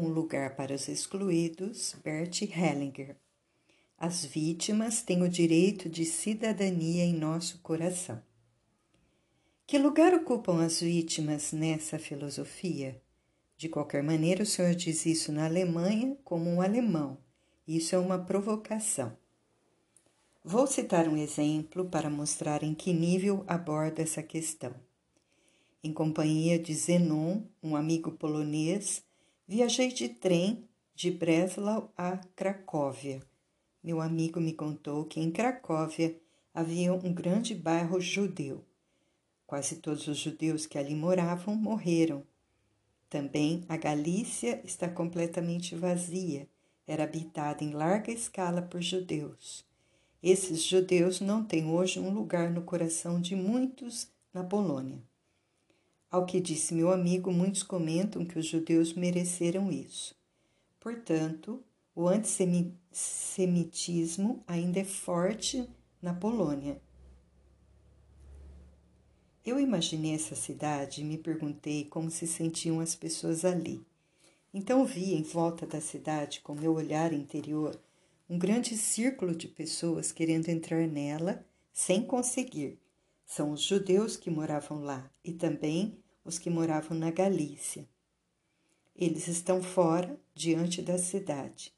Um lugar para os excluídos, Bert Hellinger. As vítimas têm o direito de cidadania em nosso coração. Que lugar ocupam as vítimas nessa filosofia? De qualquer maneira, o senhor diz isso na Alemanha como um alemão. Isso é uma provocação. Vou citar um exemplo para mostrar em que nível abordo essa questão. Em companhia de Zenon, um amigo polonês, viajei de trem de Breslau a Cracóvia. Meu amigo me contou que em Cracóvia havia um grande bairro judeu. Quase todos os judeus que ali moravam morreram. Também a Galícia está completamente vazia, era habitada em larga escala por judeus. Esses judeus não têm hoje um lugar no coração de muitos na Polônia. Ao que disse meu amigo, muitos comentam que os judeus mereceram isso. Portanto, o antissemitismo ainda é forte na Polônia. Eu imaginei essa cidade e me perguntei como se sentiam as pessoas ali. Então vi em volta da cidade, com meu olhar interior, um grande círculo de pessoas querendo entrar nela sem conseguir. São os judeus que moravam lá e também os que moravam na Galícia. Eles estão fora, diante da cidade.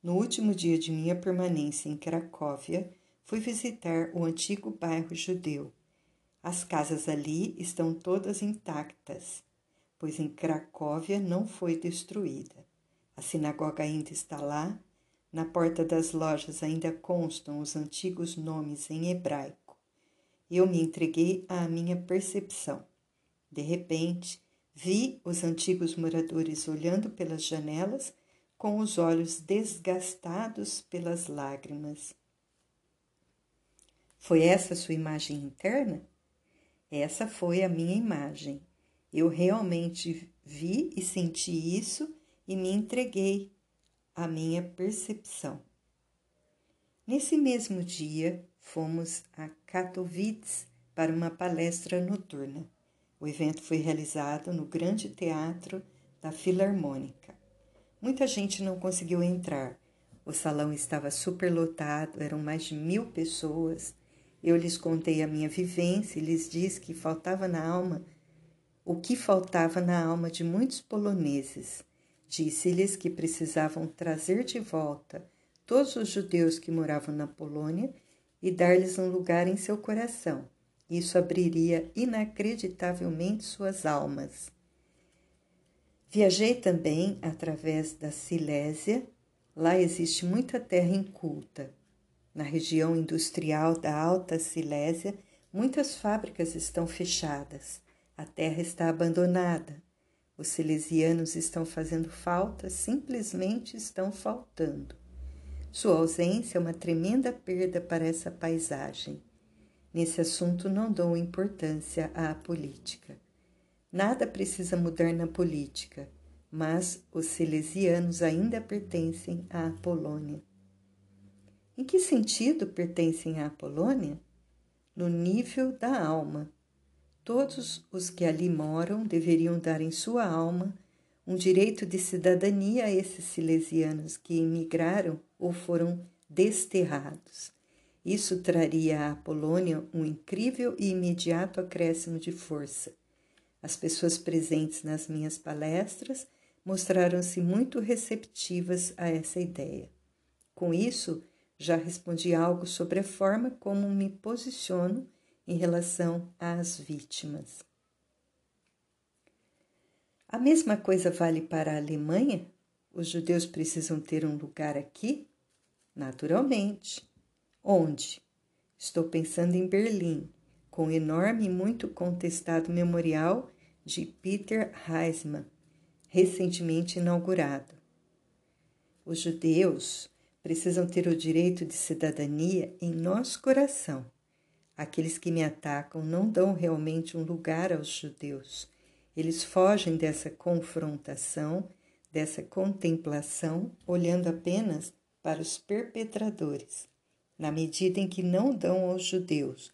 No último dia de minha permanência em Cracóvia, fui visitar o antigo bairro judeu. As casas ali estão todas intactas, pois em Cracóvia não foi destruída. A sinagoga ainda está lá, na porta das lojas ainda constam os antigos nomes em hebraico. Eu me entreguei à minha percepção. De repente, vi os antigos moradores olhando pelas janelas com os olhos desgastados pelas lágrimas. Foi essa sua imagem interna? Essa foi a minha imagem. Eu realmente vi e senti isso e me entreguei à minha percepção. Nesse mesmo dia, fomos a Katowice para uma palestra noturna. O evento foi realizado no Grande Teatro da Filarmônica. Muita gente não conseguiu entrar. O salão estava superlotado, eram mais de mil pessoas. Eu lhes contei a minha vivência e lhes disse que faltava na alma o que faltava na alma de muitos poloneses. Disse-lhes que precisavam trazer de volta todos os judeus que moravam na Polônia e dar-lhes um lugar em seu coração. Isso abriria inacreditavelmente suas almas. Viajei também através da Silésia. Lá existe muita terra inculta. Na região industrial da Alta Silésia, muitas fábricas estão fechadas. A terra está abandonada. Os silesianos estão fazendo falta, simplesmente estão faltando. Sua ausência é uma tremenda perda para essa paisagem. Nesse assunto não dou importância à política. Nada precisa mudar na política, mas os silesianos ainda pertencem à Polônia. Em que sentido pertencem à Polônia? No nível da alma Todos os que ali moram deveriam dar em sua alma um direito de cidadania a esses silesianos que emigraram ou foram desterrados. Isso traria à Polônia um incrível e imediato acréscimo de força. As pessoas presentes nas minhas palestras mostraram-se muito receptivas a essa ideia. Com isso, já respondi algo sobre a forma como me posiciono em relação às vítimas. A mesma coisa vale para a Alemanha? Os judeus precisam ter um lugar aqui? Naturalmente. Onde? Estou pensando em Berlim, com o enorme e muito contestado memorial de Peter Heisman, recentemente inaugurado. Os judeus precisam ter o direito de cidadania em nosso coração Aqueles que me atacam não dão realmente um lugar aos judeus. Eles fogem dessa confrontação, dessa contemplação, olhando apenas para os perpetradores. Na medida em que não dão aos judeus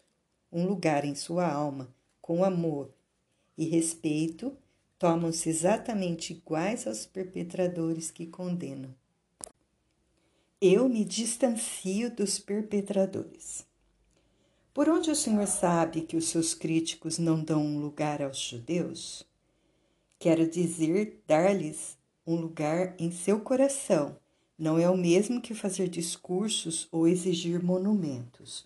um lugar em sua alma com amor e respeito, tomam-se exatamente iguais aos perpetradores que condenam. Eu me distancio dos perpetradores. Por onde o Senhor sabe que os seus críticos não dão lugar aos judeus? Quero dizer, dar-lhes um lugar em seu coração. Não é o mesmo que fazer discursos ou exigir monumentos.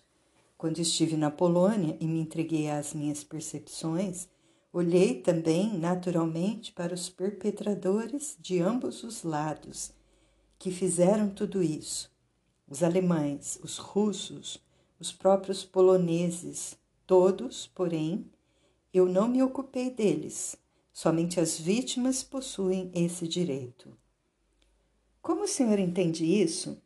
Quando estive na Polônia e me entreguei às minhas percepções, olhei também naturalmente para os perpetradores de ambos os lados que fizeram tudo isso. Os alemães, os russos, os próprios poloneses, todos, porém, eu não me ocupei deles. Somente as vítimas possuem esse direito. Como o senhor entende isso?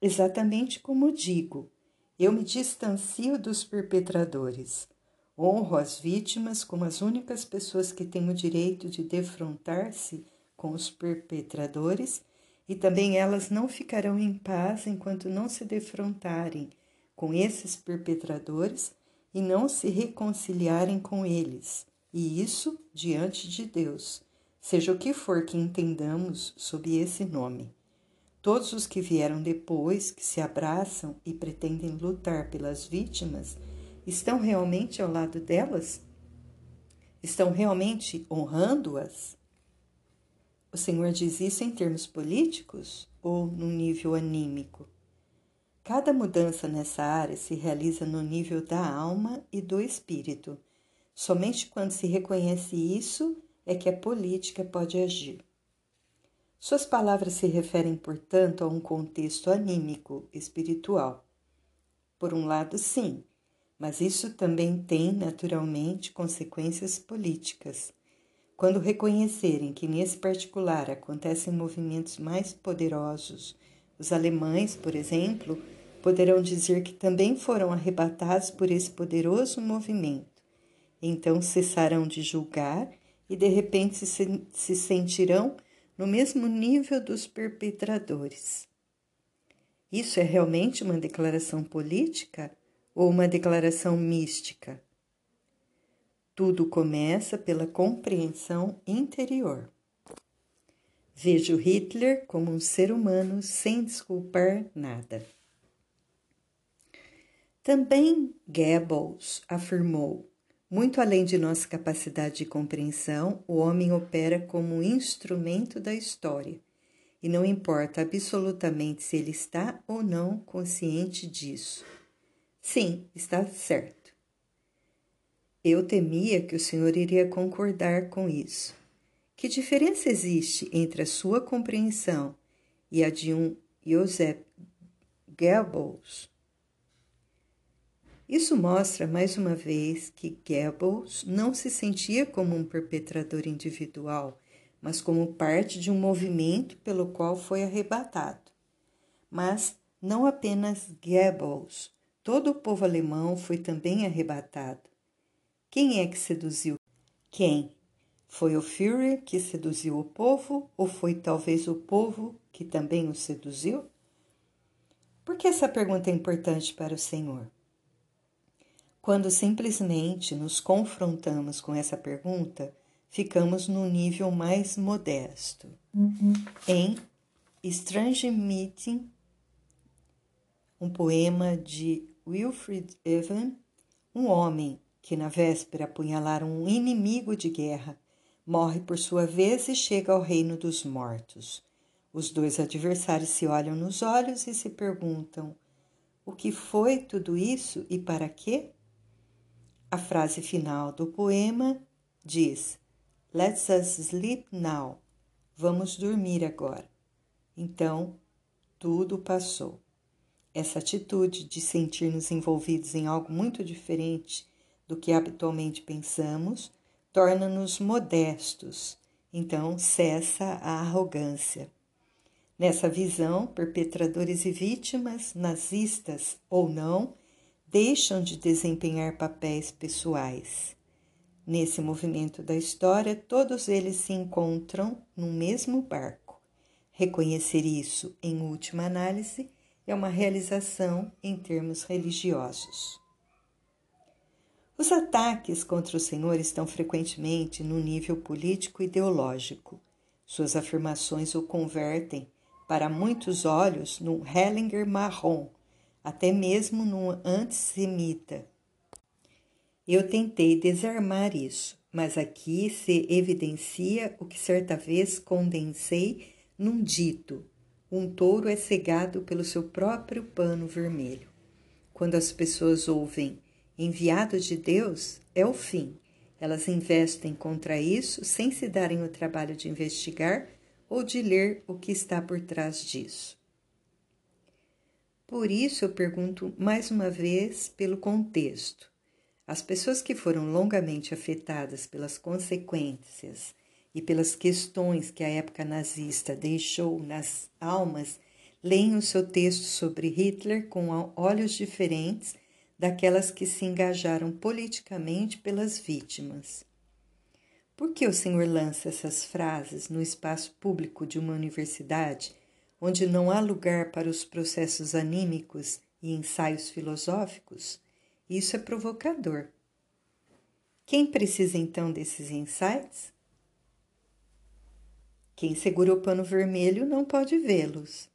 Exatamente como digo, eu me distancio dos perpetradores. Honro as vítimas como as únicas pessoas que têm o direito de defrontar-se com os perpetradores, e também elas não ficarão em paz enquanto não se defrontarem com esses perpetradores e não se reconciliarem com eles, e isso diante de Deus, seja o que for que entendamos sob esse nome. Todos os que vieram depois, que se abraçam e pretendem lutar pelas vítimas, estão realmente ao lado delas? Estão realmente honrando-as? O Senhor diz isso em termos políticos ou no nível anímico? Cada mudança nessa área se realiza no nível da alma e do espírito. Somente quando se reconhece isso é que a política pode agir. Suas palavras se referem, portanto, a um contexto anímico, espiritual. Por um lado, sim, mas isso também tem, naturalmente, consequências políticas. Quando reconhecerem que nesse particular acontecem movimentos mais poderosos, os alemães, por exemplo, poderão dizer que também foram arrebatados por esse poderoso movimento. Então cessarão de julgar e de repente se, se sentirão no mesmo nível dos perpetradores. Isso é realmente uma declaração política ou uma declaração mística? Tudo começa pela compreensão interior. Vejo Hitler como um ser humano sem desculpar nada. Também Goebbels afirmou muito além de nossa capacidade de compreensão, o homem opera como um instrumento da história, e não importa absolutamente se ele está ou não consciente disso. Sim, está certo. Eu temia que o senhor iria concordar com isso. Que diferença existe entre a sua compreensão e a de um Joseph Goebbels? Isso mostra mais uma vez que Goebbels não se sentia como um perpetrador individual, mas como parte de um movimento pelo qual foi arrebatado. Mas não apenas Goebbels, todo o povo alemão foi também arrebatado. Quem é que seduziu? Quem? Foi o Führer que seduziu o povo ou foi talvez o povo que também o seduziu? Por que essa pergunta é importante para o Senhor? Quando simplesmente nos confrontamos com essa pergunta, ficamos no nível mais modesto. Uhum. Em Strange Meeting, um poema de Wilfrid Evan, um homem que na véspera apunhalara um inimigo de guerra, morre por sua vez e chega ao reino dos mortos. Os dois adversários se olham nos olhos e se perguntam: o que foi tudo isso e para quê? A frase final do poema diz: Let's us sleep now. Vamos dormir agora. Então, tudo passou. Essa atitude de sentir-nos envolvidos em algo muito diferente do que habitualmente pensamos torna-nos modestos, então cessa a arrogância. Nessa visão, perpetradores e vítimas, nazistas ou não, deixam de desempenhar papéis pessoais. Nesse movimento da história, todos eles se encontram no mesmo barco. Reconhecer isso, em última análise, é uma realização em termos religiosos. Os ataques contra o Senhor estão frequentemente no nível político-ideológico. Suas afirmações o convertem, para muitos olhos, num Hellinger marrom, até mesmo num antissemita. Eu tentei desarmar isso, mas aqui se evidencia o que certa vez condensei num dito: um touro é cegado pelo seu próprio pano vermelho. Quando as pessoas ouvem enviado de Deus, é o fim. Elas investem contra isso sem se darem o trabalho de investigar ou de ler o que está por trás disso. Por isso eu pergunto mais uma vez pelo contexto. As pessoas que foram longamente afetadas pelas consequências e pelas questões que a época nazista deixou nas almas leem o seu texto sobre Hitler com olhos diferentes daquelas que se engajaram politicamente pelas vítimas. Por que o Senhor lança essas frases no espaço público de uma universidade, onde não há lugar para os processos anímicos e ensaios filosóficos? Isso é provocador. Quem precisa então desses insights? Quem segura o pano vermelho não pode vê-los.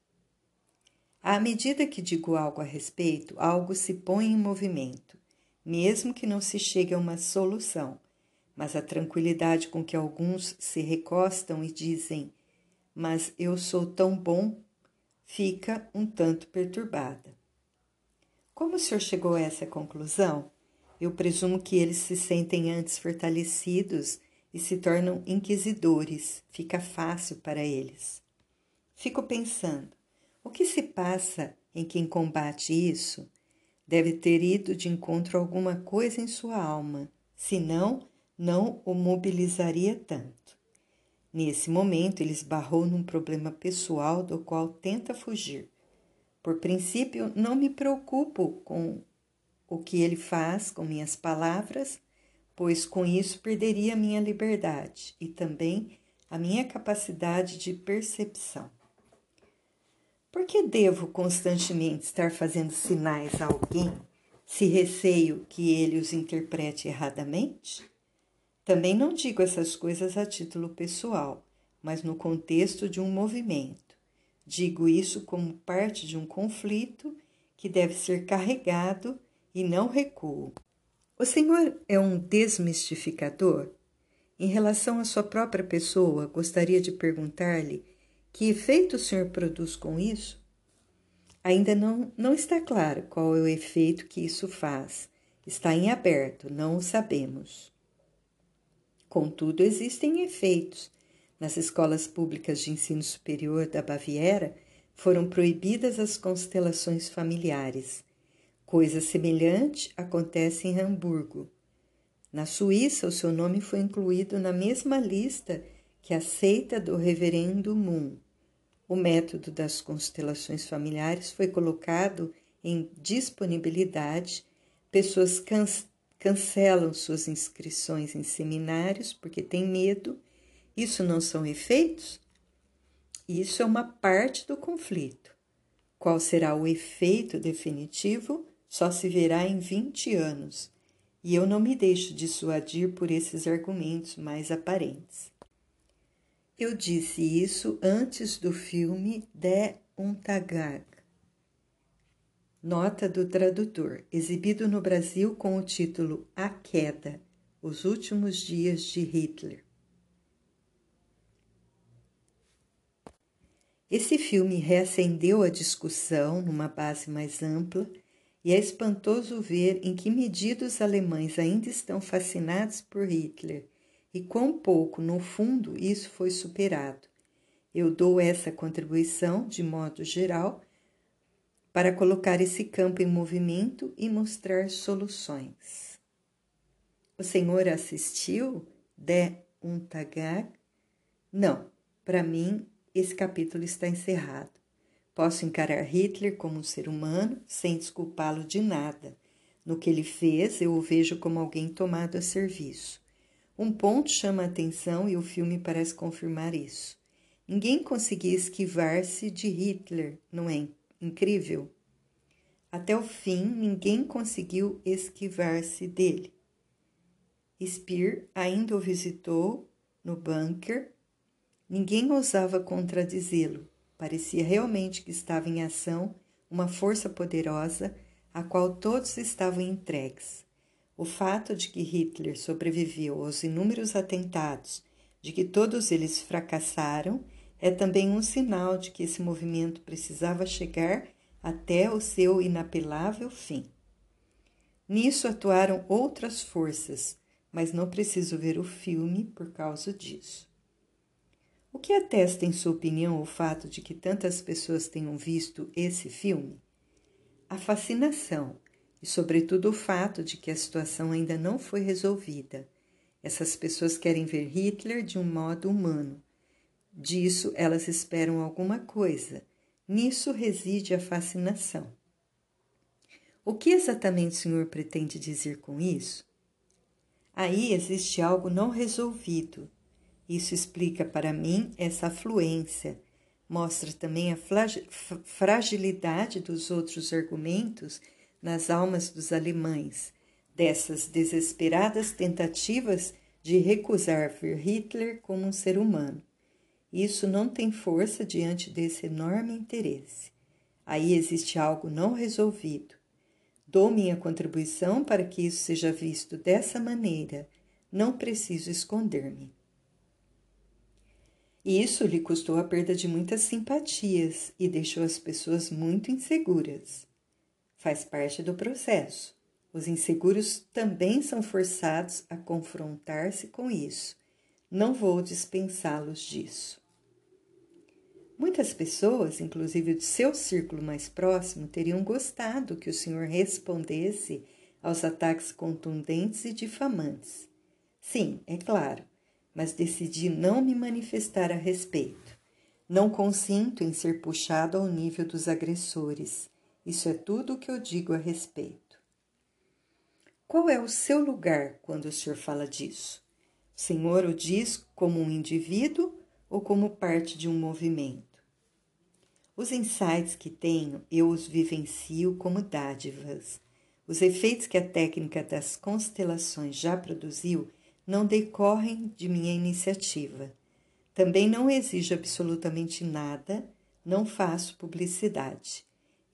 À medida que digo algo a respeito, algo se põe em movimento, mesmo que não se chegue a uma solução. Mas a tranquilidade com que alguns se recostam e dizem: Mas eu sou tão bom, fica um tanto perturbada. Como o senhor chegou a essa conclusão? Eu presumo que eles se sentem antes fortalecidos e se tornam inquisidores, fica fácil para eles. Fico pensando: o que se passa em quem combate isso? Deve ter ido de encontro a alguma coisa em sua alma, senão não o mobilizaria tanto. Nesse momento, ele esbarrou num problema pessoal do qual tenta fugir. Por princípio, não me preocupo com o que ele faz com minhas palavras, pois com isso perderia minha liberdade e também a minha capacidade de percepção. Por que devo constantemente estar fazendo sinais a alguém se receio que ele os interprete erradamente? Também não digo essas coisas a título pessoal, mas no contexto de um movimento. Digo isso como parte de um conflito que deve ser carregado e não recuo. O Senhor é um desmistificador? Em relação à sua própria pessoa, gostaria de perguntar-lhe que efeito o Senhor produz com isso? Ainda não, não está claro qual é o efeito que isso faz. Está em aberto, não o sabemos. Contudo, existem efeitos. Nas escolas públicas de ensino superior da Baviera foram proibidas as constelações familiares. Coisa semelhante acontece em Hamburgo. Na Suíça, o seu nome foi incluído na mesma lista que a seita do Reverendo Moon. O método das constelações familiares foi colocado em disponibilidade, pessoas cancelam suas inscrições em seminários porque têm medo. Isso não são efeitos? Isso é uma parte do conflito. Qual será o efeito definitivo? Só se verá em 20 anos. E eu não me deixo dissuadir por esses argumentos mais aparentes. Eu disse isso antes do filme De Untagag. Nota do tradutor, exibido no Brasil com o título A Queda, Os Últimos Dias de Hitler. Esse filme reacendeu a discussão numa base mais ampla e é espantoso ver em que medida os alemães ainda estão fascinados por Hitler e quão pouco, no fundo, isso foi superado. Eu dou essa contribuição, de modo geral, para colocar esse campo em movimento e mostrar soluções. O senhor assistiu de um tagag? Não, para mim esse capítulo está encerrado. Posso encarar Hitler como um ser humano sem desculpá-lo de nada. No que ele fez, eu o vejo como alguém tomado a serviço. Um ponto chama a atenção e o filme parece confirmar isso. Ninguém conseguia esquivar-se de Hitler, não é incrível? Até o fim, ninguém conseguiu esquivar-se dele. Speer ainda o visitou no bunker. Ninguém ousava contradizê-lo. Parecia realmente que estava em ação uma força poderosa a qual todos estavam entregues. O fato de que Hitler sobreviveu aos inúmeros atentados, de que todos eles fracassaram, é também um sinal de que esse movimento precisava chegar até o seu inapelável fim. Nisso atuaram outras forças, mas não preciso ver o filme por causa disso. O que atesta, em sua opinião, o fato de que tantas pessoas tenham visto esse filme? A fascinação e, sobretudo, o fato de que a situação ainda não foi resolvida. Essas pessoas querem ver Hitler de um modo humano. Disso elas esperam alguma coisa. Nisso reside a fascinação. O que exatamente o senhor pretende dizer com isso? Aí existe algo não resolvido. Isso explica para mim essa afluência. Mostra também a fragilidade dos outros argumentos nas almas dos alemães, dessas desesperadas tentativas de recusar ver Hitler como um ser humano. Isso não tem força diante desse enorme interesse. Aí existe algo não resolvido. Dou minha contribuição para que isso seja visto dessa maneira. Não preciso esconder-me. Isso lhe custou a perda de muitas simpatias e deixou as pessoas muito inseguras. Faz parte do processo. Os inseguros também são forçados a confrontar-se com isso. Não vou dispensá-los disso. Muitas pessoas, inclusive de seu círculo mais próximo, teriam gostado que o senhor respondesse aos ataques contundentes e difamantes. Sim, é claro, mas decidi não me manifestar a respeito. Não consinto em ser puxado ao nível dos agressores. Isso é tudo o que eu digo a respeito. Qual é o seu lugar quando o senhor fala disso? Senhor o diz como um indivíduo ou como parte de um movimento? Os insights que tenho, eu os vivencio como dádivas. Os efeitos que a técnica das constelações já produziu não decorrem de minha iniciativa. Também não exijo absolutamente nada, não faço publicidade.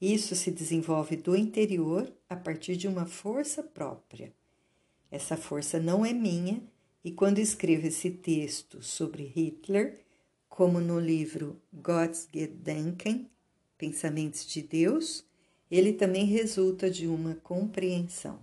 Isso se desenvolve do interior a partir de uma força própria. Essa força não é minha, e quando escrevo esse texto sobre Hitler, como no livro God's Gedanken, Pensamentos de Deus, ele também resulta de uma compreensão.